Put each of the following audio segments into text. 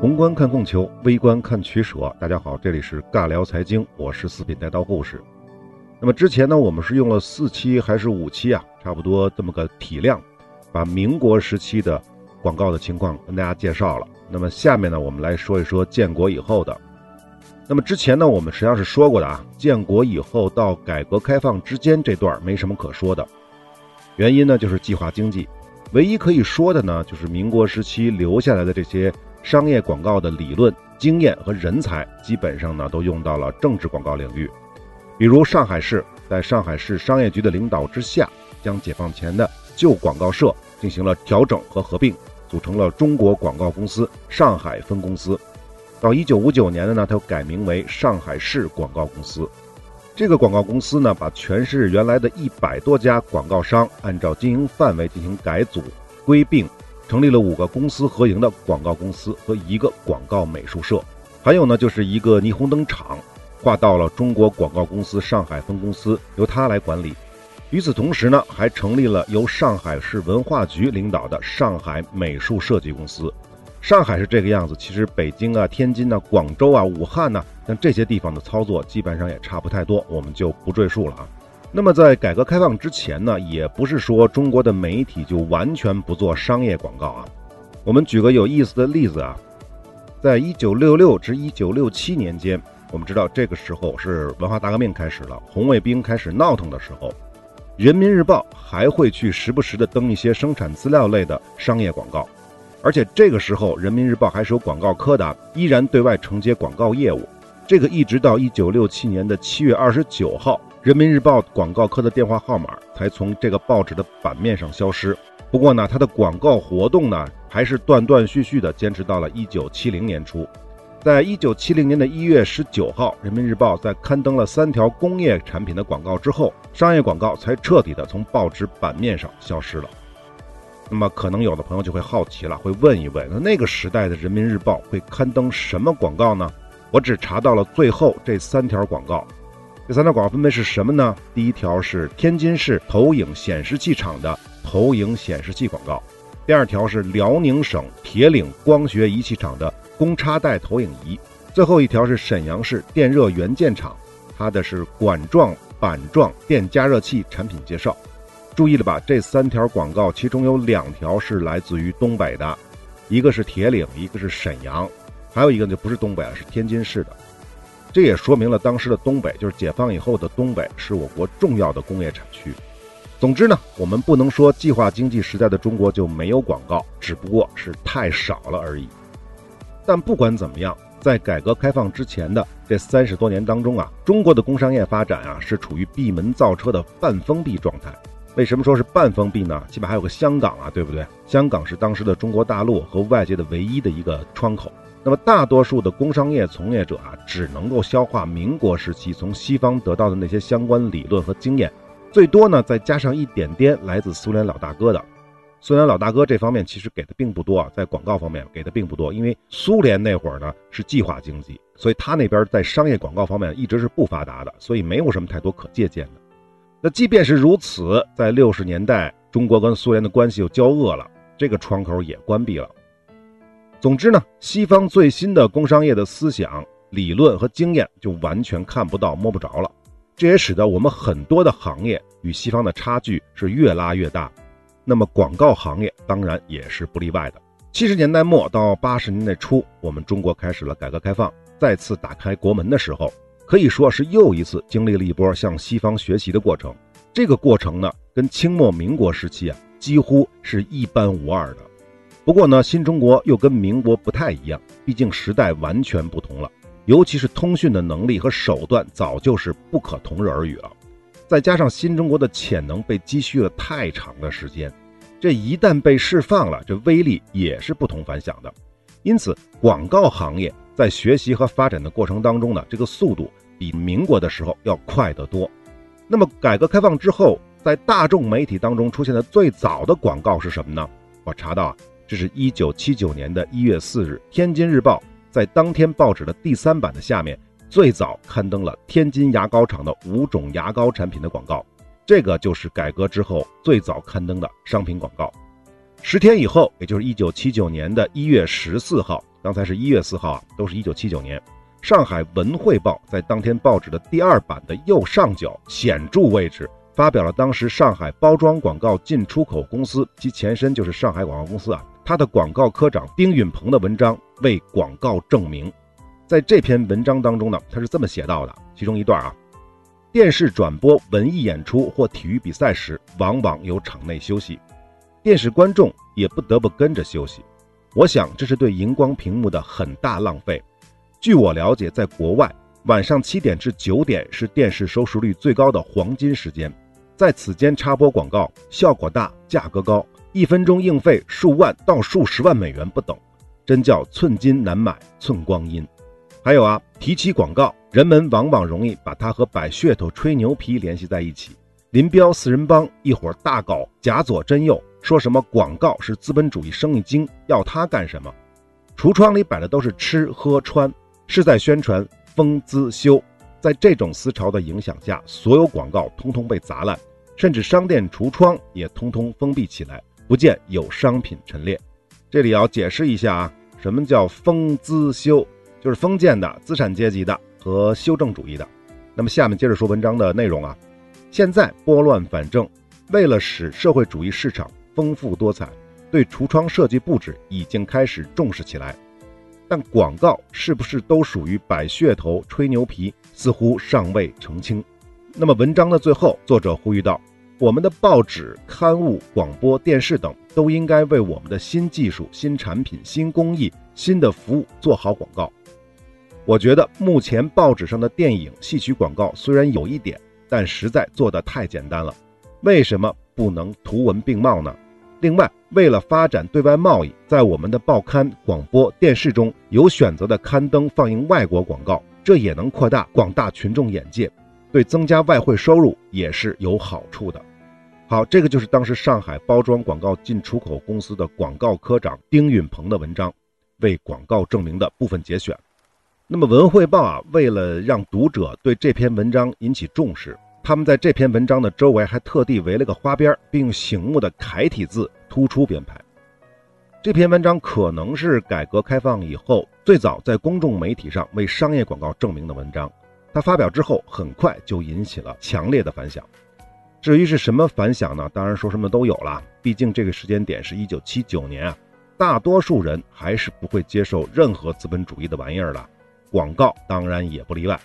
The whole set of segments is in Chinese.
宏观看供求，微观看取舍。大家好，这里是尬聊财经，我是四品带刀护士。那么之前呢，我们是用了四期还是五期啊？差不多这么个体量，把民国时期的广告的情况跟大家介绍了。那么下面呢，我们来说一说建国以后的。那么之前呢，我们实际上是说过的啊，建国以后到改革开放之间这段没什么可说的，原因呢就是计划经济。唯一可以说的呢，就是民国时期留下来的这些。商业广告的理论、经验和人才，基本上呢都用到了政治广告领域。比如上海市，在上海市商业局的领导之下，将解放前的旧广告社进行了调整和合并，组成了中国广告公司上海分公司。到一九五九年的呢，它又改名为上海市广告公司。这个广告公司呢，把全市原来的一百多家广告商按照经营范围进行改组归并。成立了五个公私合营的广告公司和一个广告美术社，还有呢就是一个霓虹灯厂，划到了中国广告公司上海分公司，由他来管理。与此同时呢，还成立了由上海市文化局领导的上海美术设计公司。上海是这个样子，其实北京啊、天津啊、广州啊、武汉呢，像这些地方的操作基本上也差不太多，我们就不赘述了啊。那么在改革开放之前呢，也不是说中国的媒体就完全不做商业广告啊。我们举个有意思的例子啊，在一九六六至一九六七年间，我们知道这个时候是文化大革命开始了，红卫兵开始闹腾的时候，人民日报还会去时不时的登一些生产资料类的商业广告，而且这个时候人民日报还是有广告科的，依然对外承接广告业务。这个一直到一九六七年的七月二十九号。人民日报广告科的电话号码才从这个报纸的版面上消失。不过呢，它的广告活动呢，还是断断续续的坚持到了一九七零年初。在一九七零年的一月十九号，人民日报在刊登了三条工业产品的广告之后，商业广告才彻底的从报纸版面上消失了。那么，可能有的朋友就会好奇了，会问一问：那那个时代的人民日报会刊登什么广告呢？我只查到了最后这三条广告。这三条广告分别是什么呢？第一条是天津市投影显示器厂的投影显示器广告，第二条是辽宁省铁岭光学仪器厂的公差带投影仪，最后一条是沈阳市电热元件厂，它的是管状板状电加热器产品介绍。注意了吧？这三条广告其中有两条是来自于东北的，一个是铁岭，一个是沈阳，还有一个就不是东北了，是天津市的。这也说明了当时的东北，就是解放以后的东北，是我国重要的工业产区。总之呢，我们不能说计划经济时代的中国就没有广告，只不过是太少了而已。但不管怎么样，在改革开放之前的这三十多年当中啊，中国的工商业发展啊是处于闭门造车的半封闭状态。为什么说是半封闭呢？起码还有个香港啊，对不对？香港是当时的中国大陆和外界的唯一的一个窗口。那么，大多数的工商业从业者啊，只能够消化民国时期从西方得到的那些相关理论和经验，最多呢再加上一点点来自苏联老大哥的。苏联老大哥这方面其实给的并不多啊，在广告方面给的并不多，因为苏联那会儿呢是计划经济，所以他那边在商业广告方面一直是不发达的，所以没有什么太多可借鉴的。那即便是如此，在六十年代，中国跟苏联的关系又交恶了，这个窗口也关闭了。总之呢，西方最新的工商业的思想、理论和经验就完全看不到、摸不着了。这也使得我们很多的行业与西方的差距是越拉越大。那么广告行业当然也是不例外的。七十年代末到八十年代初，我们中国开始了改革开放，再次打开国门的时候，可以说是又一次经历了一波向西方学习的过程。这个过程呢，跟清末民国时期啊，几乎是一般无二的。不过呢，新中国又跟民国不太一样，毕竟时代完全不同了，尤其是通讯的能力和手段早就是不可同日而语了。再加上新中国的潜能被积蓄了太长的时间，这一旦被释放了，这威力也是不同凡响的。因此，广告行业在学习和发展的过程当中呢，这个速度比民国的时候要快得多。那么，改革开放之后，在大众媒体当中出现的最早的广告是什么呢？我查到啊，这是一九七九年的一月四日，《天津日报》在当天报纸的第三版的下面最早刊登了天津牙膏厂的五种牙膏产品的广告。这个就是改革之后最早刊登的商品广告。十天以后，也就是一九七九年的一月十四号，刚才是一月四号啊，都是一九七九年。上海文汇报在当天报纸的第二版的右上角显著位置，发表了当时上海包装广告进出口公司其前身就是上海广告公司啊，他的广告科长丁允鹏的文章为广告证明。在这篇文章当中呢，他是这么写到的，其中一段啊，电视转播文艺演出或体育比赛时，往往有场内休息，电视观众也不得不跟着休息。我想这是对荧光屏幕的很大浪费。据我了解，在国外，晚上七点至九点是电视收视率最高的黄金时间，在此间插播广告，效果大，价格高，一分钟应费数万到数十万美元不等，真叫寸金难买寸光阴。还有啊，提起广告，人们往往容易把它和摆噱头、吹牛皮联系在一起。林彪四人帮一伙大搞假左真右，说什么广告是资本主义生意经，要它干什么？橱窗里摆的都是吃喝穿。是在宣传风姿修，在这种思潮的影响下，所有广告通通被砸烂，甚至商店橱窗也通通封闭起来，不见有商品陈列。这里要解释一下啊，什么叫风姿修？就是封建的资产阶级的和修正主义的。那么下面接着说文章的内容啊。现在拨乱反正，为了使社会主义市场丰富多彩，对橱窗设计布置已经开始重视起来。但广告是不是都属于摆噱头、吹牛皮，似乎尚未澄清。那么文章的最后，作者呼吁道：“我们的报纸、刊物、广播电视等，都应该为我们的新技术、新产品、新工艺、新的服务做好广告。”我觉得目前报纸上的电影、戏曲广告虽然有一点，但实在做得太简单了。为什么不能图文并茂呢？另外，为了发展对外贸易，在我们的报刊、广播电视中有选择的刊登放映外国广告，这也能扩大广大群众眼界，对增加外汇收入也是有好处的。好，这个就是当时上海包装广告进出口公司的广告科长丁允鹏的文章，为广告证明的部分节选。那么，《文汇报》啊，为了让读者对这篇文章引起重视。他们在这篇文章的周围还特地围了个花边，并用醒目的楷体字突出编排。这篇文章可能是改革开放以后最早在公众媒体上为商业广告证明的文章。它发表之后，很快就引起了强烈的反响。至于是什么反响呢？当然说什么都有了。毕竟这个时间点是一九七九年啊，大多数人还是不会接受任何资本主义的玩意儿的，广告当然也不例外。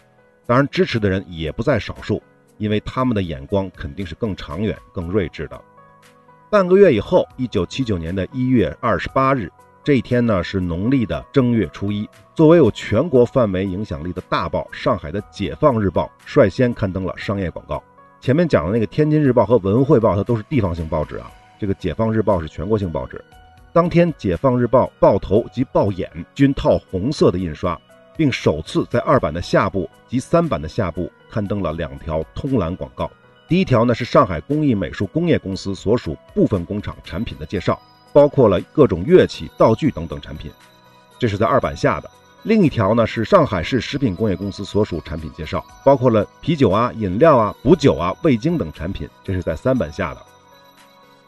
当然，支持的人也不在少数。因为他们的眼光肯定是更长远、更睿智的。半个月以后，一九七九年的一月二十八日，这一天呢是农历的正月初一。作为有全国范围影响力的大报，上海的《解放日报》率先刊登了商业广告。前面讲的那个《天津日报》和《文汇报》，它都是地方性报纸啊。这个《解放日报》是全国性报纸。当天，《解放日报》报头及报眼均套红色的印刷。并首次在二版的下部及三版的下部刊登了两条通栏广告。第一条呢是上海工艺美术工业公司所属部分工厂产品的介绍，包括了各种乐器、道具等等产品，这是在二版下的。另一条呢是上海市食品工业公司所属产品介绍，包括了啤酒啊、饮料啊、补酒啊、味精等产品，这是在三版下的。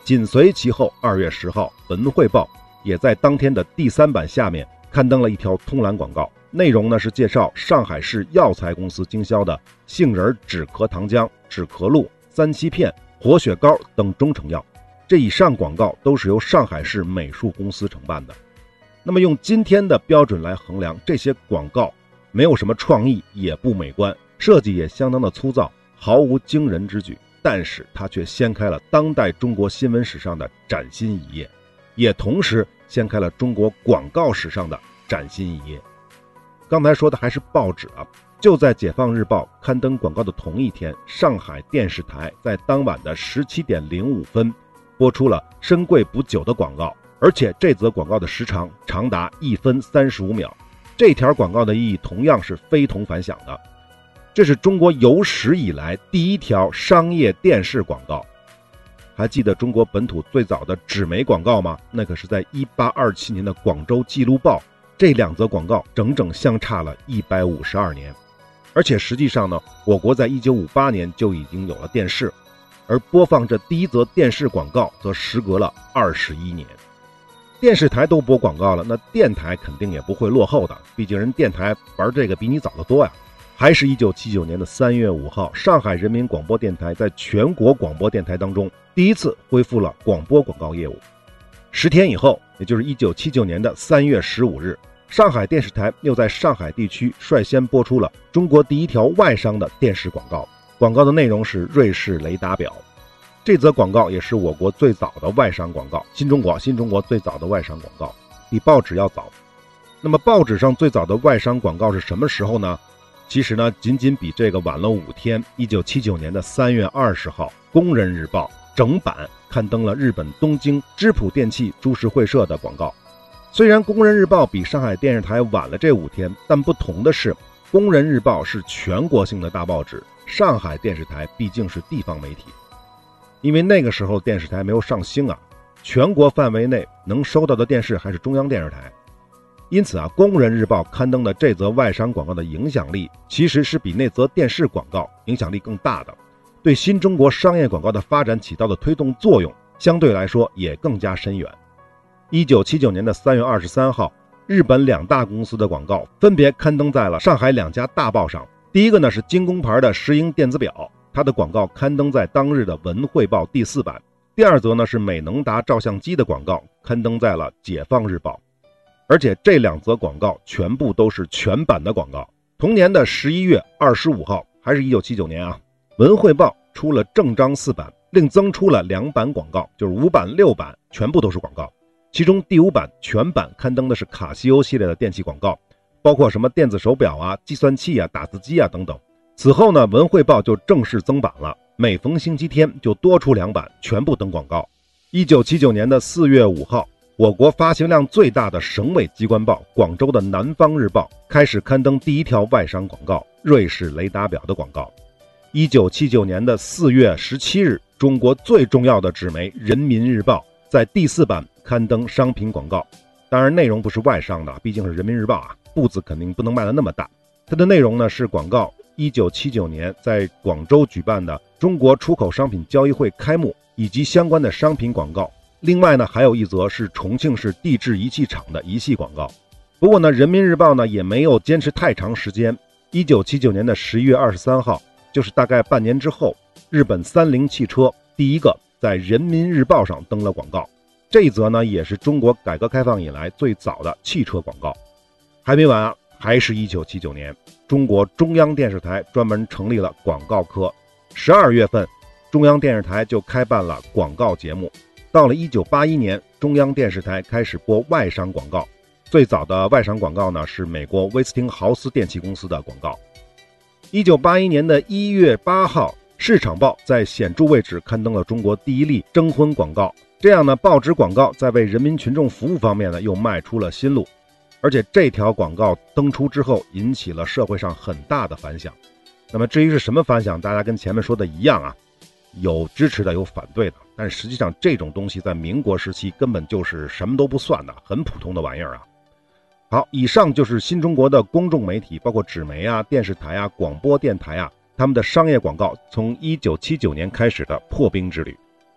紧随其后，二月十号，《文汇报》也在当天的第三版下面刊登了一条通栏广告。内容呢是介绍上海市药材公司经销的杏仁止咳糖浆、止咳露、三七片、活血膏等中成药。这以上广告都是由上海市美术公司承办的。那么用今天的标准来衡量，这些广告没有什么创意，也不美观，设计也相当的粗糙，毫无惊人之举。但是它却掀开了当代中国新闻史上的崭新一页，也同时掀开了中国广告史上的崭新一页。刚才说的还是报纸啊，就在《解放日报》刊登广告的同一天，上海电视台在当晚的十七点零五分播出了“深贵补酒”的广告，而且这则广告的时长长达一分三十五秒。这条广告的意义同样是非同凡响的，这是中国有史以来第一条商业电视广告，还记得中国本土最早的纸媒广告吗？那可是在1827年的《广州记录报》。这两则广告整整相差了一百五十二年，而且实际上呢，我国在1958年就已经有了电视，而播放这第一则电视广告则时隔了二十一年。电视台都播广告了，那电台肯定也不会落后的，毕竟人电台玩这个比你早得多呀。还是一九七九年的三月五号，上海人民广播电台在全国广播电台当中第一次恢复了广播广告业务。十天以后，也就是一九七九年的三月十五日，上海电视台又在上海地区率先播出了中国第一条外商的电视广告。广告的内容是瑞士雷达表。这则广告也是我国最早的外商广告，新中国，新中国最早的外商广告，比报纸要早。那么，报纸上最早的外商广告是什么时候呢？其实呢，仅仅比这个晚了五天。一九七九年的三月二十号，《工人日报》整版刊登了日本东京织浦电器株式会社的广告。虽然《工人日报》比上海电视台晚了这五天，但不同的是，《工人日报》是全国性的大报纸，上海电视台毕竟是地方媒体。因为那个时候电视台没有上星啊，全国范围内能收到的电视还是中央电视台。因此啊，《工人日报》刊登的这则外商广告的影响力，其实是比那则电视广告影响力更大的，对新中国商业广告的发展起到的推动作用，相对来说也更加深远。一九七九年的三月二十三号，日本两大公司的广告分别刊登在了上海两家大报上。第一个呢是精工牌的石英电子表，它的广告刊登在当日的《文汇报》第四版。第二则呢是美能达照相机的广告，刊登在了《解放日报》。而且这两则广告全部都是全版的广告。同年的十一月二十五号，还是一九七九年啊，《文汇报》出了正章四版，另增出了两版广告，就是五版、六版全部都是广告。其中第五版全版刊登的是卡西欧系列的电器广告，包括什么电子手表啊、计算器啊、打字机啊等等。此后呢，《文汇报》就正式增版了，每逢星期天就多出两版，全部登广告。一九七九年的四月五号。我国发行量最大的省委机关报——广州的《南方日报》开始刊登第一条外商广告——瑞士雷达表的广告。一九七九年的四月十七日，中国最重要的纸媒《人民日报》在第四版刊登商品广告，当然内容不是外商的，毕竟是《人民日报》啊，步子肯定不能迈得那么大。它的内容呢是广告一九七九年在广州举办的中国出口商品交易会开幕以及相关的商品广告。另外呢，还有一则是重庆市地质仪器厂的仪器广告。不过呢，人民日报呢也没有坚持太长时间。一九七九年的十一月二十三号，就是大概半年之后，日本三菱汽车第一个在人民日报上登了广告。这一则呢，也是中国改革开放以来最早的汽车广告。还没完啊，还是一九七九年，中国中央电视台专门成立了广告科。十二月份，中央电视台就开办了广告节目。到了一九八一年，中央电视台开始播外商广告。最早的外商广告呢，是美国威斯汀豪斯电器公司的广告。一九八一年的一月八号，《市场报》在显著位置刊登了中国第一例征婚广告。这样呢，报纸广告在为人民群众服务方面呢，又迈出了新路。而且这条广告登出之后，引起了社会上很大的反响。那么至于是什么反响，大家跟前面说的一样啊，有支持的，有反对的。但实际上，这种东西在民国时期根本就是什么都不算的，很普通的玩意儿啊。好，以上就是新中国的公众媒体，包括纸媒啊、电视台啊、广播电台啊，他们的商业广告从一九七九年开始的破冰之旅。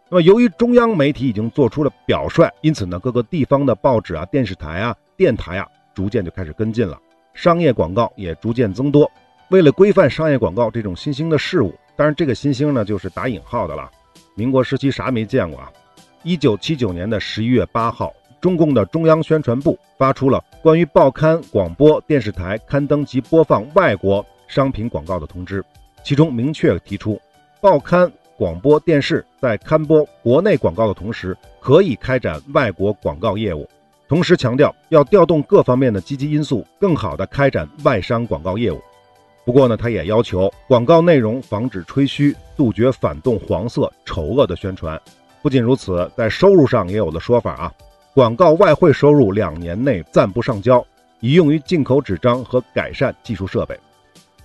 那么，由于中央媒体已经做出了表率，因此呢，各个地方的报纸啊、电视台啊、电台啊，逐渐就开始跟进了，商业广告也逐渐增多。为了规范商业广告这种新兴的事物，当然这个新兴呢，就是打引号的了。民国时期啥没见过啊？一九七九年的十一月八号，中共的中央宣传部发出了关于报刊、广播电视台刊登及播放外国商品广告的通知，其中明确提出，报刊、广播电视在刊播国内广告的同时，可以开展外国广告业务，同时强调要调动各方面的积极因素，更好地开展外商广告业务。不过呢，他也要求广告内容防止吹嘘，杜绝反动、黄色、丑恶的宣传。不仅如此，在收入上也有了说法啊，广告外汇收入两年内暂不上交，以用于进口纸张和改善技术设备。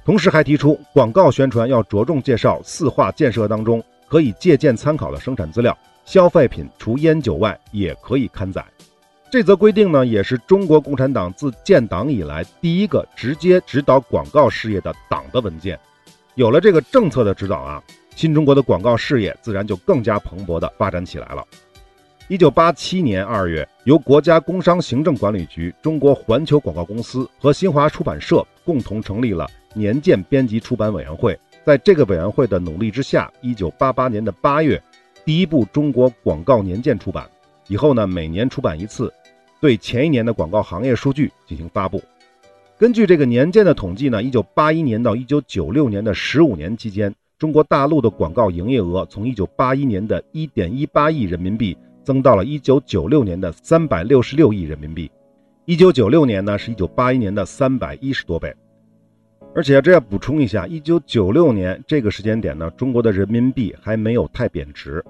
同时还提出，广告宣传要着重介绍四化建设当中可以借鉴参考的生产资料，消费品除烟酒外也可以刊载。这则规定呢，也是中国共产党自建党以来第一个直接指导广告事业的党的文件。有了这个政策的指导啊，新中国的广告事业自然就更加蓬勃地发展起来了。一九八七年二月，由国家工商行政管理局、中国环球广告公司和新华出版社共同成立了年鉴编辑出版委员会。在这个委员会的努力之下，一九八八年的八月，第一部中国广告年鉴出版。以后呢，每年出版一次，对前一年的广告行业数据进行发布。根据这个年鉴的统计呢，一九八一年到一九九六年的十五年期间，中国大陆的广告营业额从一九八一年的一点一八亿人民币增到了一九九六年的三百六十六亿人民币。一九九六年呢，是一九八一年的三百一十多倍。而且这要补充一下，一九九六年这个时间点呢，中国的人民币还没有太贬值，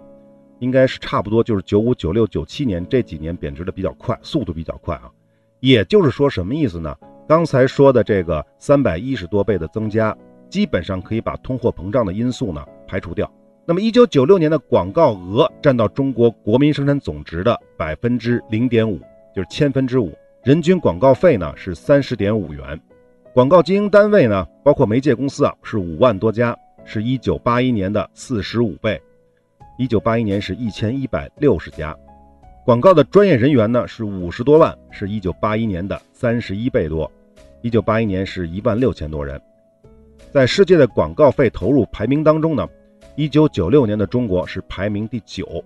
应该是差不多就是九五、九六、九七年这几年贬值的比较快，速度比较快啊。也就是说，什么意思呢？刚才说的这个三百一十多倍的增加，基本上可以把通货膨胀的因素呢排除掉。那么一九九六年的广告额占到中国国民生产总值的百分之零点五，就是千分之五。人均广告费呢是三十点五元。广告经营单位呢，包括媒介公司啊，是五万多家，是一九八一年的四十五倍。一九八一年是一千一百六十家。广告的专业人员呢是五十多万，是一九八一年的三十一倍多。一九八一年是一万六千多人。在世界的广告费投入排名当中呢，一九九六年的中国是排名第九。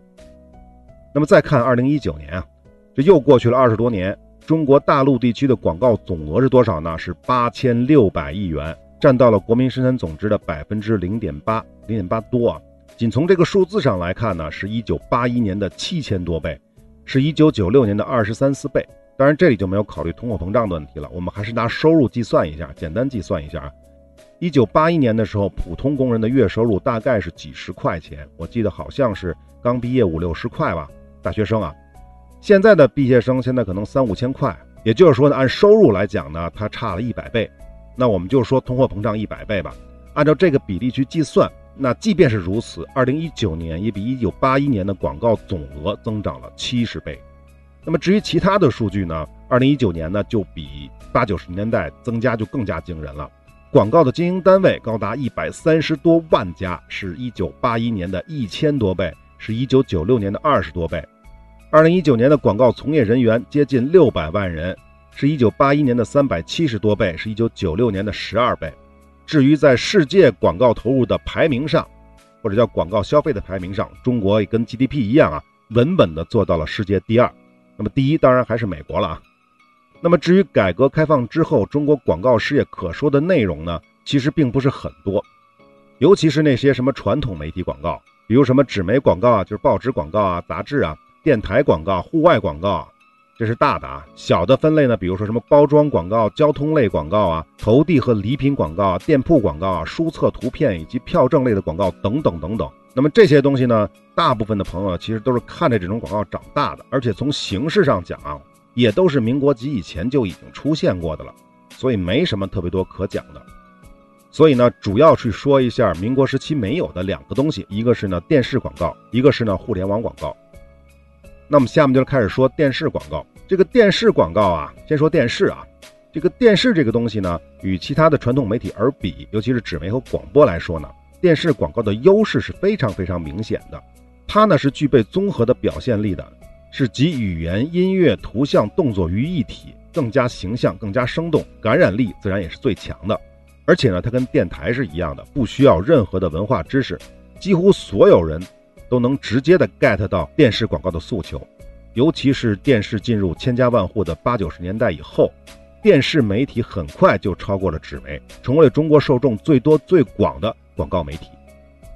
那么再看二零一九年啊，这又过去了二十多年。中国大陆地区的广告总额是多少呢？是八千六百亿元，占到了国民生产总值的百分之零点八，零点八多啊。仅从这个数字上来看呢，是一九八一年的七千多倍，是一九九六年的二十三四倍。当然，这里就没有考虑通货膨胀的问题了。我们还是拿收入计算一下，简单计算一下啊。一九八一年的时候，普通工人的月收入大概是几十块钱，我记得好像是刚毕业五六十块吧，大学生啊。现在的毕业生现在可能三五千块，也就是说呢，按收入来讲呢，它差了一百倍。那我们就说通货膨胀一百倍吧，按照这个比例去计算，那即便是如此，二零一九年也比一九八一年的广告总额增长了七十倍。那么至于其他的数据呢，二零一九年呢就比八九十年代增加就更加惊人了。广告的经营单位高达一百三十多万家，是一九八一年的一千多倍，是一九九六年的二十多倍。二零一九年的广告从业人员接近六百万人，是一九八一年的三百七十多倍，是一九九六年的十二倍。至于在世界广告投入的排名上，或者叫广告消费的排名上，中国也跟 GDP 一样啊，稳稳的做到了世界第二。那么第一当然还是美国了啊。那么至于改革开放之后中国广告事业可说的内容呢，其实并不是很多，尤其是那些什么传统媒体广告，比如什么纸媒广告啊，就是报纸广告啊、杂志啊。电台广告、户外广告，这是大的啊。小的分类呢，比如说什么包装广告、交通类广告啊、投递和礼品广告啊、店铺广告啊、书册图片以及票证类的广告等等等等。那么这些东西呢，大部分的朋友其实都是看着这种广告长大的，而且从形式上讲啊，也都是民国及以前就已经出现过的了，所以没什么特别多可讲的。所以呢，主要去说一下民国时期没有的两个东西，一个是呢电视广告，一个是呢互联网广告。那么下面就开始说电视广告。这个电视广告啊，先说电视啊。这个电视这个东西呢，与其他的传统媒体而比，尤其是纸媒和广播来说呢，电视广告的优势是非常非常明显的。它呢是具备综合的表现力的，是集语言、音乐、图像、动作于一体，更加形象、更加生动，感染力自然也是最强的。而且呢，它跟电台是一样的，不需要任何的文化知识，几乎所有人。都能直接的 get 到电视广告的诉求，尤其是电视进入千家万户的八九十年代以后，电视媒体很快就超过了纸媒，成为了中国受众最多最广的广告媒体。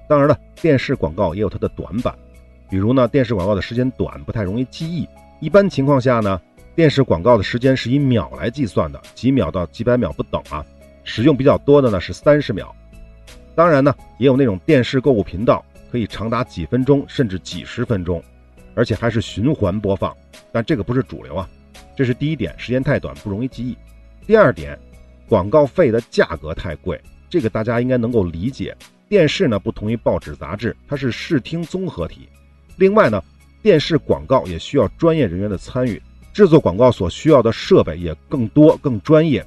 当然了，电视广告也有它的短板，比如呢，电视广告的时间短，不太容易记忆。一般情况下呢，电视广告的时间是以秒来计算的，几秒到几百秒不等啊。使用比较多的呢是三十秒。当然呢，也有那种电视购物频道。可以长达几分钟，甚至几十分钟，而且还是循环播放。但这个不是主流啊，这是第一点，时间太短，不容易记忆。第二点，广告费的价格太贵，这个大家应该能够理解。电视呢不同于报纸杂志，它是视听综合体。另外呢，电视广告也需要专业人员的参与，制作广告所需要的设备也更多、更专业，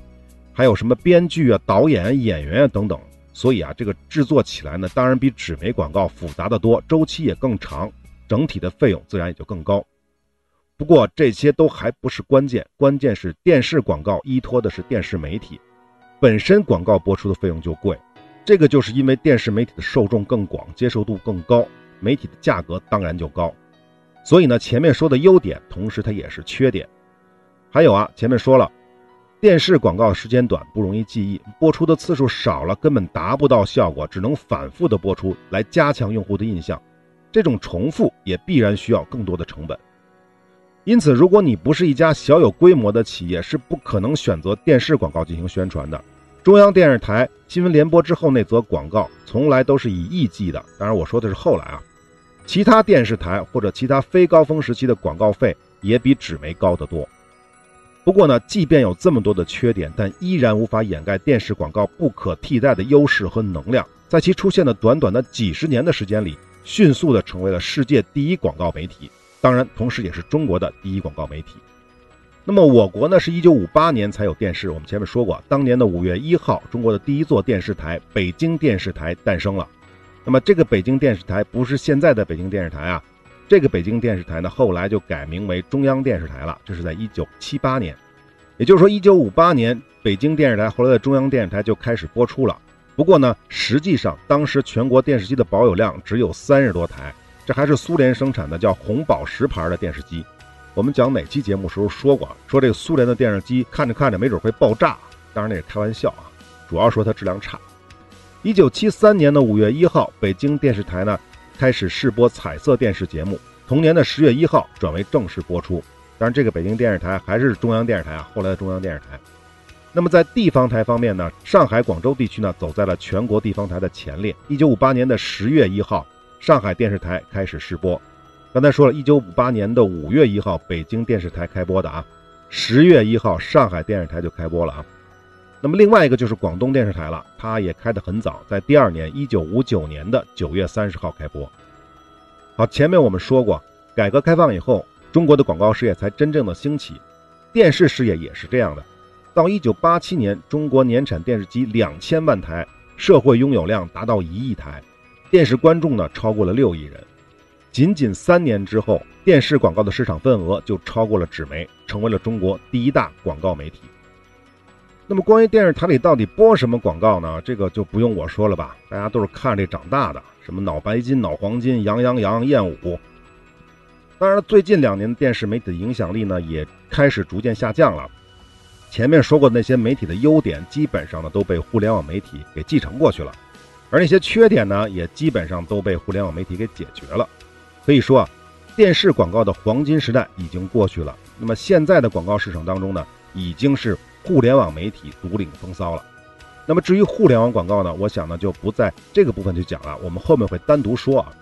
还有什么编剧啊、导演、演员啊等等。所以啊，这个制作起来呢，当然比纸媒广告复杂的多，周期也更长，整体的费用自然也就更高。不过这些都还不是关键，关键是电视广告依托的是电视媒体，本身广告播出的费用就贵，这个就是因为电视媒体的受众更广，接受度更高，媒体的价格当然就高。所以呢，前面说的优点，同时它也是缺点。还有啊，前面说了，电视广告时间短，不容易记忆，播出的次数少了，根本达不到效果，只能反复的播出来加强用户的印象，这种重复也必然需要更多的成本。因此，如果你不是一家小有规模的企业，是不可能选择电视广告进行宣传的。中央电视台新闻联播之后那则广告，从来都是以亿计的。当然，我说的是后来啊。其他电视台或者其他非高峰时期的广告费也比纸媒高得多。不过呢，即便有这么多的缺点，但依然无法掩盖电视广告不可替代的优势和能量。在其出现的短短的几十年的时间里，迅速的成为了世界第一广告媒体。当然，同时也是中国的第一广告媒体。那么，我国呢是一九五八年才有电视。我们前面说过，当年的五月一号，中国的第一座电视台——北京电视台诞生了。那么，这个北京电视台不是现在的北京电视台啊，这个北京电视台呢后来就改名为中央电视台了。这是在一九七八年，也就是说，一九五八年北京电视台后来的中央电视台就开始播出了。不过呢，实际上当时全国电视机的保有量只有三十多台。这还是苏联生产的，叫红宝石牌的电视机。我们讲哪期节目时候说过，说这个苏联的电视机看着看着没准会爆炸。当然那是开玩笑啊，主要说它质量差。一九七三年的五月一号，北京电视台呢开始试播彩色电视节目。同年的十月一号转为正式播出。当然这个北京电视台还是中央电视台啊，后来的中央电视台。那么在地方台方面呢，上海、广州地区呢走在了全国地方台的前列。一九五八年的十月一号。上海电视台开始试播，刚才说了一九五八年的五月一号，北京电视台开播的啊，十月一号上海电视台就开播了啊。那么另外一个就是广东电视台了，它也开得很早，在第二年一九五九年的九月三十号开播。好，前面我们说过，改革开放以后，中国的广告事业才真正的兴起，电视事业也是这样的。到一九八七年，中国年产电视机两千万台，社会拥有量达到一亿台。电视观众呢超过了六亿人，仅仅三年之后，电视广告的市场份额就超过了纸媒，成为了中国第一大广告媒体。那么，关于电视台里到底播什么广告呢？这个就不用我说了吧，大家都是看这长大的，什么脑白金、脑黄金、羊羊羊、燕舞。当然了，最近两年电视媒体的影响力呢也开始逐渐下降了。前面说过的那些媒体的优点，基本上呢都被互联网媒体给继承过去了。而那些缺点呢，也基本上都被互联网媒体给解决了。可以说啊，电视广告的黄金时代已经过去了。那么现在的广告市场当中呢，已经是互联网媒体独领风骚了。那么至于互联网广告呢，我想呢就不在这个部分去讲了，我们后面会单独说啊。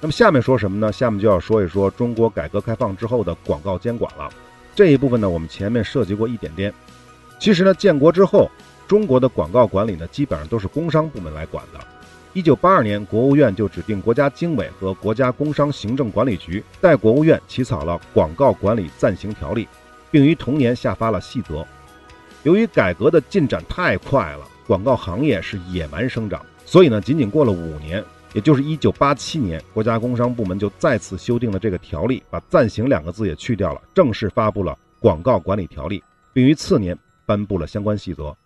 那么下面说什么呢？下面就要说一说中国改革开放之后的广告监管了。这一部分呢，我们前面涉及过一点点。其实呢，建国之后。中国的广告管理呢，基本上都是工商部门来管的。一九八二年，国务院就指定国家经委和国家工商行政管理局代国务院起草了《广告管理暂行条例》，并于同年下发了细则。由于改革的进展太快了，广告行业是野蛮生长，所以呢，仅仅过了五年，也就是一九八七年，国家工商部门就再次修订了这个条例，把“暂行”两个字也去掉了，正式发布了《广告管理条例》，并于次年颁布了相关细则。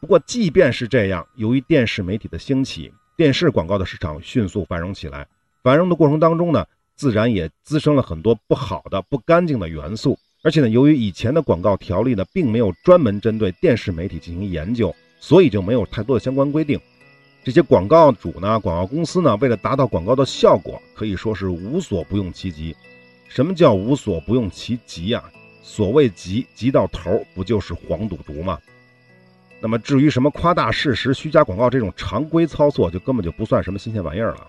不过，即便是这样，由于电视媒体的兴起，电视广告的市场迅速繁荣起来。繁荣的过程当中呢，自然也滋生了很多不好的、不干净的元素。而且呢，由于以前的广告条例呢，并没有专门针对电视媒体进行研究，所以就没有太多的相关规定。这些广告主呢，广告公司呢，为了达到广告的效果，可以说是无所不用其极。什么叫无所不用其极啊？所谓极，极到头，不就是黄赌毒吗？那么至于什么夸大事实、虚假广告这种常规操作，就根本就不算什么新鲜玩意儿了。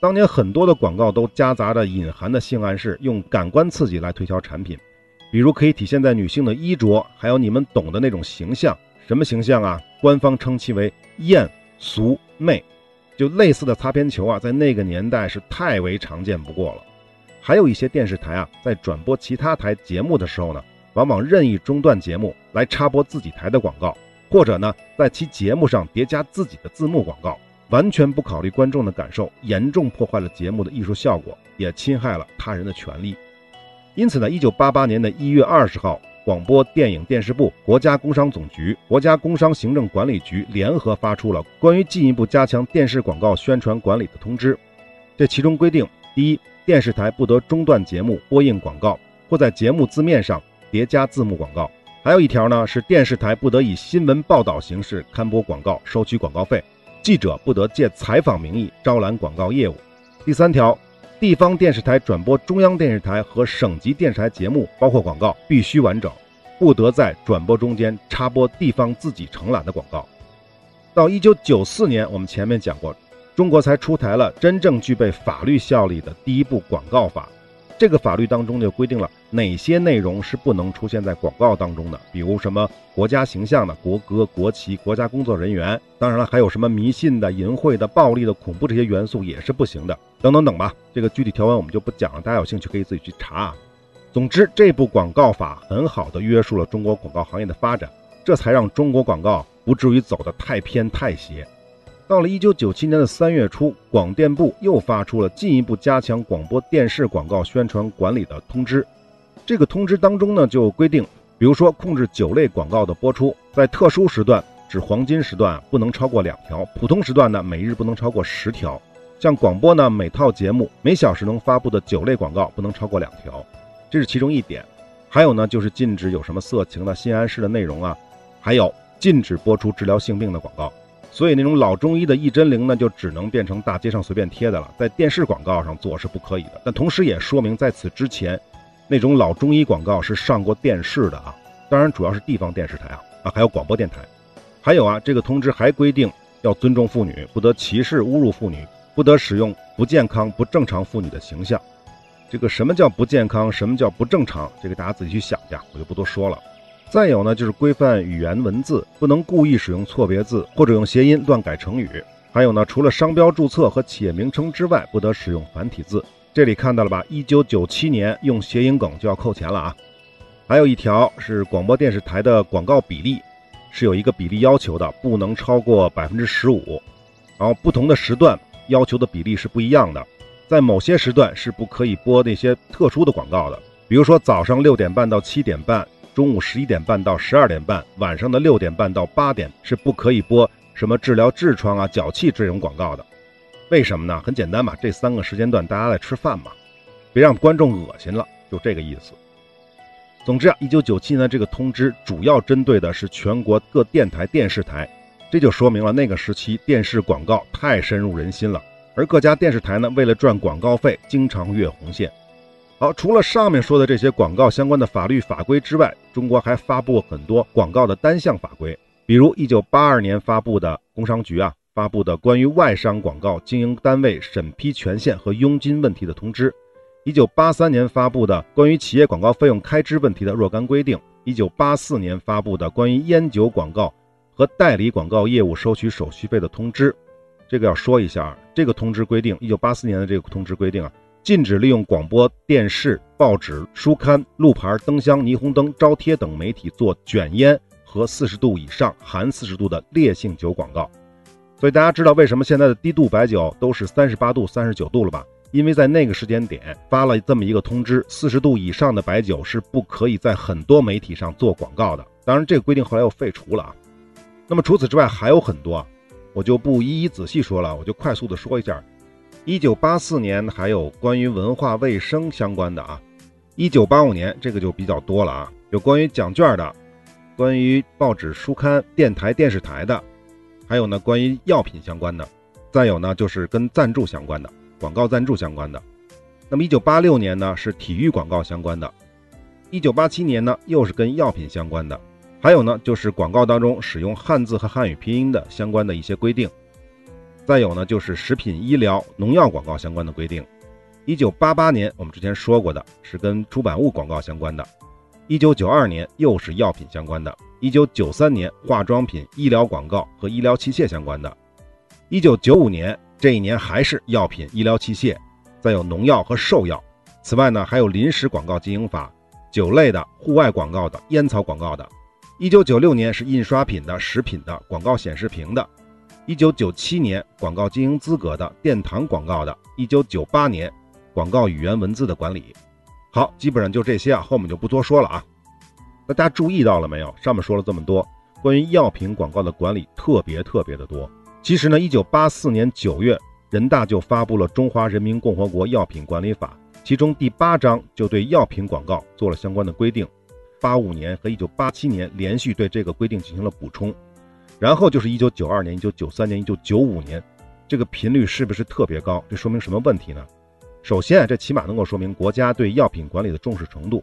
当年很多的广告都夹杂着隐含的性暗示，用感官刺激来推销产品，比如可以体现在女性的衣着，还有你们懂的那种形象。什么形象啊？官方称其为艳、俗、媚。就类似的擦边球啊，在那个年代是太为常见不过了。还有一些电视台啊，在转播其他台节目的时候呢，往往任意中断节目来插播自己台的广告，或者呢，在其节目上叠加自己的字幕广告，完全不考虑观众的感受，严重破坏了节目的艺术效果，也侵害了他人的权利。因此呢，一九八八年的一月二十号。广播电影电视部、国家工商总局、国家工商行政管理局联合发出了关于进一步加强电视广告宣传管理的通知。这其中规定：第一，电视台不得中断节目播映广告，或在节目字面上叠加字幕广告；还有一条呢，是电视台不得以新闻报道形式刊播广告，收取广告费；记者不得借采访名义招揽广告业务。第三条。地方电视台转播中央电视台和省级电视台节目，包括广告，必须完整，不得在转播中间插播地方自己承揽的广告。到一九九四年，我们前面讲过，中国才出台了真正具备法律效力的第一部广告法。这个法律当中就规定了哪些内容是不能出现在广告当中的，比如什么国家形象的国歌、国旗、国家工作人员，当然了，还有什么迷信的、淫秽的、暴力的、恐怖这些元素也是不行的，等等等吧。这个具体条文我们就不讲了，大家有兴趣可以自己去查啊。总之，这部广告法很好的约束了中国广告行业的发展，这才让中国广告不至于走得太偏太邪。到了一九九七年的三月初，广电部又发出了进一步加强广播电视广告宣传管理的通知。这个通知当中呢，就规定，比如说控制酒类广告的播出，在特殊时段，指黄金时段不能超过两条，普通时段呢，每日不能超过十条。像广播呢，每套节目每小时能发布的酒类广告不能超过两条，这是其中一点。还有呢，就是禁止有什么色情的、性暗示的内容啊，还有禁止播出治疗性病的广告。所以那种老中医的一针灵呢，就只能变成大街上随便贴的了，在电视广告上做是不可以的。但同时也说明，在此之前，那种老中医广告是上过电视的啊，当然主要是地方电视台啊啊，还有广播电台。还有啊，这个通知还规定要尊重妇女，不得歧视侮辱妇女，不得使用不健康不正常妇女的形象。这个什么叫不健康，什么叫不正常，这个大家自己去想去，我就不多说了。再有呢，就是规范语言文字，不能故意使用错别字或者用谐音乱改成语。还有呢，除了商标注册和企业名称之外，不得使用繁体字。这里看到了吧？一九九七年用谐音梗就要扣钱了啊！还有一条是广播电视台的广告比例是有一个比例要求的，不能超过百分之十五。然后不同的时段要求的比例是不一样的，在某些时段是不可以播那些特殊的广告的，比如说早上六点半到七点半。中午十一点半到十二点半，晚上的六点半到八点是不可以播什么治疗痔疮啊、脚气这种广告的。为什么呢？很简单嘛，这三个时间段大家在吃饭嘛，别让观众恶心了，就这个意思。总之啊，一九九七年这个通知主要针对的是全国各电台、电视台，这就说明了那个时期电视广告太深入人心了，而各家电视台呢，为了赚广告费，经常越红线。好，除了上面说的这些广告相关的法律法规之外，中国还发布很多广告的单项法规，比如一九八二年发布的工商局啊发布的关于外商广告经营单位审批权限和佣金问题的通知，一九八三年发布的关于企业广告费用开支问题的若干规定，一九八四年发布的关于烟酒广告和代理广告业务收取手续费的通知，这个要说一下，这个通知规定，一九八四年的这个通知规定啊。禁止利用广播电视、报纸、书刊、路牌、灯箱、霓虹灯、招贴等媒体做卷烟和四十度以上含四十度的烈性酒广告。所以大家知道为什么现在的低度白酒都是三十八度、三十九度了吧？因为在那个时间点发了这么一个通知，四十度以上的白酒是不可以在很多媒体上做广告的。当然，这个规定后来又废除了啊。那么除此之外还有很多，我就不一一仔细说了，我就快速的说一下。一九八四年还有关于文化卫生相关的啊，一九八五年这个就比较多了啊，有关于奖券的，关于报纸、书刊、电台、电视台的，还有呢关于药品相关的，再有呢就是跟赞助相关的，广告赞助相关的。那么一九八六年呢是体育广告相关的，一九八七年呢又是跟药品相关的，还有呢就是广告当中使用汉字和汉语拼音的相关的一些规定。再有呢，就是食品医疗、农药广告相关的规定。一九八八年，我们之前说过的是跟出版物广告相关的；一九九二年又是药品相关的；一九九三年化妆品、医疗广告和医疗器械相关的；一九九五年这一年还是药品、医疗器械，再有农药和兽药。此外呢，还有临时广告经营法、酒类的、户外广告的、烟草广告的。一九九六年是印刷品的、食品的、广告显示屏的。一九九七年广告经营资格的、殿堂广告的。一九九八年广告语言文字的管理。好，基本上就这些啊，后面就不多说了啊。大家注意到了没有？上面说了这么多，关于药品广告的管理特别特别的多。其实呢，一九八四年九月，人大就发布了《中华人民共和国药品管理法》。其中第八章就对药品广告做了相关的规定，八五年和一九八七年连续对这个规定进行了补充，然后就是一九九二年、一九九三年、一九九五年，这个频率是不是特别高？这说明什么问题呢？首先，这起码能够说明国家对药品管理的重视程度。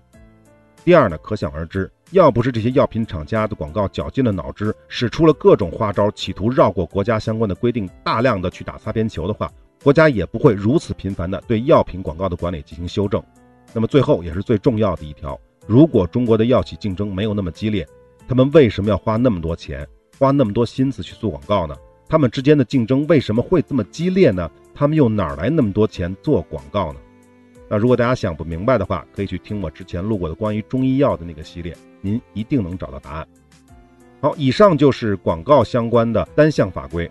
第二呢，可想而知，要不是这些药品厂家的广告绞尽了脑汁，使出了各种花招，企图绕过国家相关的规定，大量的去打擦边球的话。国家也不会如此频繁地对药品广告的管理进行修正。那么最后也是最重要的一条：如果中国的药企竞争没有那么激烈，他们为什么要花那么多钱、花那么多心思去做广告呢？他们之间的竞争为什么会这么激烈呢？他们又哪来那么多钱做广告呢？那如果大家想不明白的话，可以去听我之前录过的关于中医药的那个系列，您一定能找到答案。好，以上就是广告相关的单项法规。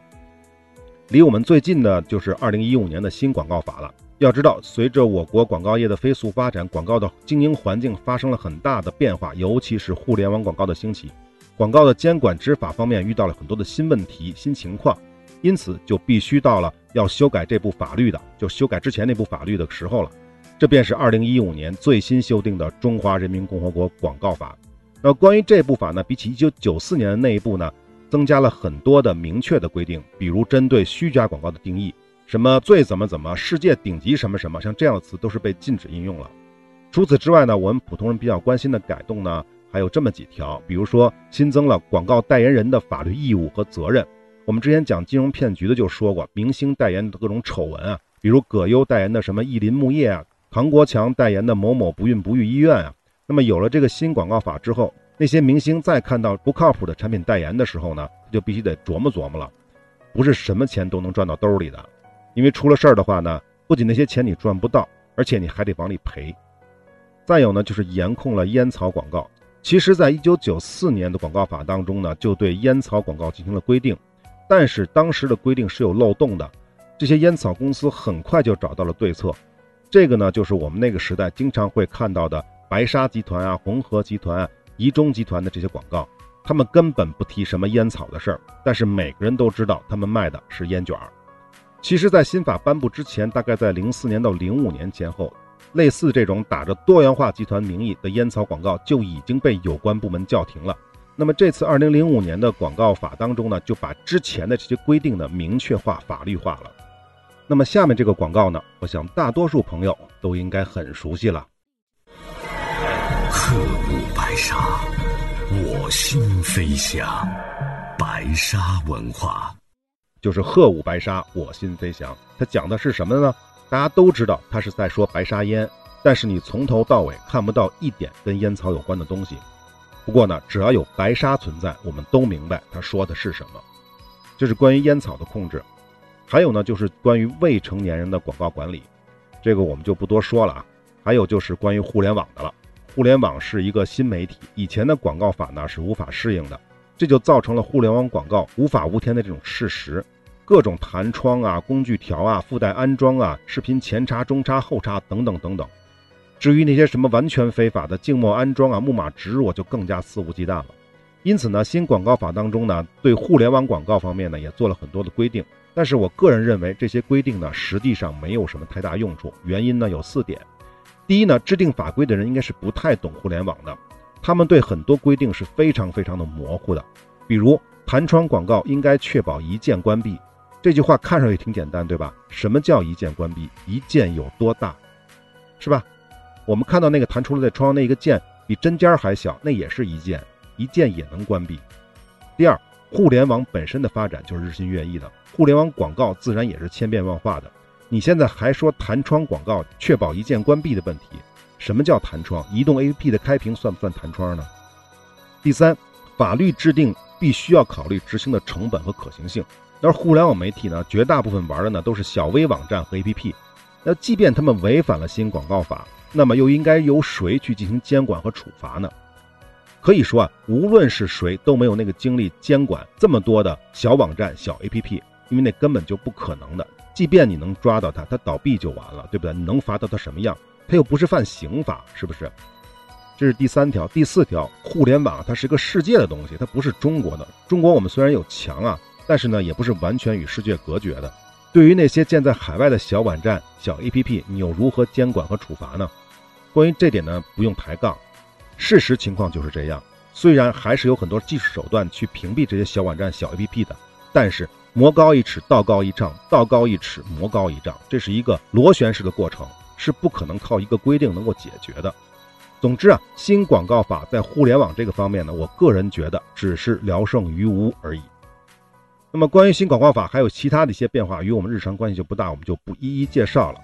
离我们最近的就是二零一五年的新广告法了。要知道，随着我国广告业的飞速发展，广告的经营环境发生了很大的变化，尤其是互联网广告的兴起，广告的监管执法方面遇到了很多的新问题、新情况，因此就必须到了要修改这部法律的，就修改之前那部法律的时候了。这便是二零一五年最新修订的《中华人民共和国广告法》。那关于这部法呢，比起一九九四年的那一部呢？增加了很多的明确的规定，比如针对虚假广告的定义，什么最怎么怎么，世界顶级什么什么，像这样的词都是被禁止应用了。除此之外呢，我们普通人比较关心的改动呢，还有这么几条，比如说新增了广告代言人的法律义务和责任。我们之前讲金融骗局的就说过，明星代言的各种丑闻啊，比如葛优代言的什么意林木业啊，唐国强代言的某某不孕不育医院啊。那么有了这个新广告法之后。那些明星再看到不靠谱的产品代言的时候呢，他就必须得琢磨琢磨了，不是什么钱都能赚到兜里的，因为出了事儿的话呢，不仅那些钱你赚不到，而且你还得往里赔。再有呢，就是严控了烟草广告。其实，在一九九四年的广告法当中呢，就对烟草广告进行了规定，但是当时的规定是有漏洞的，这些烟草公司很快就找到了对策。这个呢，就是我们那个时代经常会看到的白沙集团啊、红河集团啊。宜中集团的这些广告，他们根本不提什么烟草的事儿，但是每个人都知道他们卖的是烟卷儿。其实，在新法颁布之前，大概在零四年到零五年前后，类似这种打着多元化集团名义的烟草广告就已经被有关部门叫停了。那么这次二零零五年的广告法当中呢，就把之前的这些规定呢明确化、法律化了。那么下面这个广告呢，我想大多数朋友都应该很熟悉了。鹤舞白沙，我心飞翔。白沙文化就是鹤舞白沙，我心飞翔。它讲的是什么呢？大家都知道，他是在说白沙烟，但是你从头到尾看不到一点跟烟草有关的东西。不过呢，只要有白沙存在，我们都明白他说的是什么。这是关于烟草的控制，还有呢，就是关于未成年人的广告管理，这个我们就不多说了啊。还有就是关于互联网的了。互联网是一个新媒体，以前的广告法呢是无法适应的，这就造成了互联网广告无法无天的这种事实。各种弹窗啊、工具条啊、附带安装啊、视频前插、中插、后插等等等等。至于那些什么完全非法的静默安装啊、木马植入，就更加肆无忌惮了。因此呢，新广告法当中呢，对互联网广告方面呢也做了很多的规定。但是我个人认为这些规定呢，实际上没有什么太大用处。原因呢有四点。第一呢，制定法规的人应该是不太懂互联网的，他们对很多规定是非常非常的模糊的。比如弹窗广告应该确保一键关闭，这句话看上去挺简单，对吧？什么叫一键关闭？一键有多大，是吧？我们看到那个弹出来的窗那个键比针尖还小，那也是一键，一键也能关闭。第二，互联网本身的发展就是日新月异的，互联网广告自然也是千变万化的。你现在还说弹窗广告确保一键关闭的问题？什么叫弹窗？移动 APP 的开屏算不算弹窗呢？第三，法律制定必须要考虑执行的成本和可行性。而互联网媒体呢，绝大部分玩的呢都是小微网站和 APP。那即便他们违反了新广告法，那么又应该由谁去进行监管和处罚呢？可以说啊，无论是谁都没有那个精力监管这么多的小网站、小 APP，因为那根本就不可能的。即便你能抓到它，它倒闭就完了，对不对？你能罚到它什么样？它又不是犯刑法，是不是？这是第三条，第四条，互联网它是个世界的东西，它不是中国的。中国我们虽然有墙啊，但是呢，也不是完全与世界隔绝的。对于那些建在海外的小网站、小 APP，你又如何监管和处罚呢？关于这点呢，不用抬杠。事实情况就是这样，虽然还是有很多技术手段去屏蔽这些小网站、小 APP 的，但是魔高一尺，道高一丈，道高一尺，魔高一丈，这是一个螺旋式的过程，是不可能靠一个规定能够解决的。总之啊，新广告法在互联网这个方面呢，我个人觉得只是聊胜于无而已。那么关于新广告法还有其他的一些变化，与我们日常关系就不大，我们就不一一介绍了。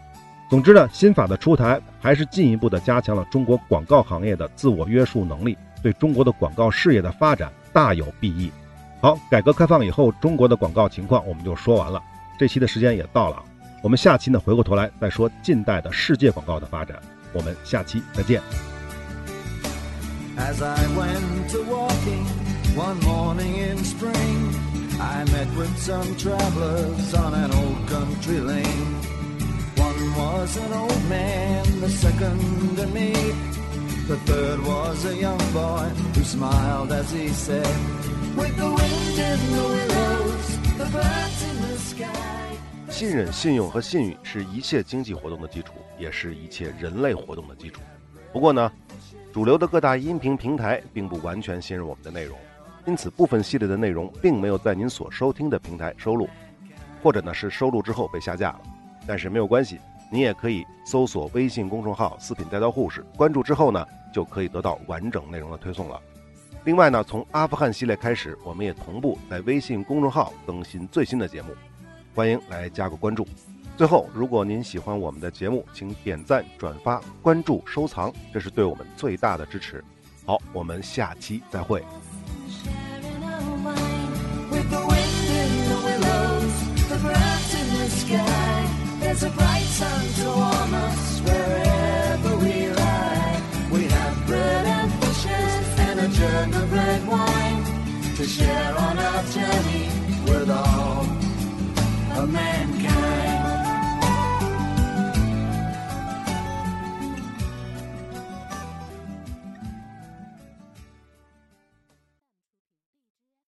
总之呢，新法的出台还是进一步的加强了中国广告行业的自我约束能力，对中国的广告事业的发展大有裨益。好，改革开放以后中国的广告情况我们就说完了，这期的时间也到了，我们下期呢回过头来再说近代的世界广告的发展，我们下期再见。I met with some travelers on an old man, the second to me. The third was a young boy who smiled as he said, With the wind in the willows, the birds in the sky. 信任、信用和信誉是一切经济活动的基础，也是一切人类活动的基础。不过呢，主流的各大音频平台并不完全信任我们的内容，因此部分系列的内容并没有在您所收听的平台收录，或者呢是收录之后被下架了。但是没有关系。您也可以搜索微信公众号“四品带刀护士”，关注之后呢，就可以得到完整内容的推送了。另外呢，从阿富汗系列开始，我们也同步在微信公众号更新最新的节目，欢迎来加个关注。最后，如果您喜欢我们的节目，请点赞、转发、关注、收藏，这是对我们最大的支持。好，我们下期再会。sky. There's a bright sun to warm us wherever we lie. We have bread and fishes and a jug of red wine to share on our journey with all of mankind.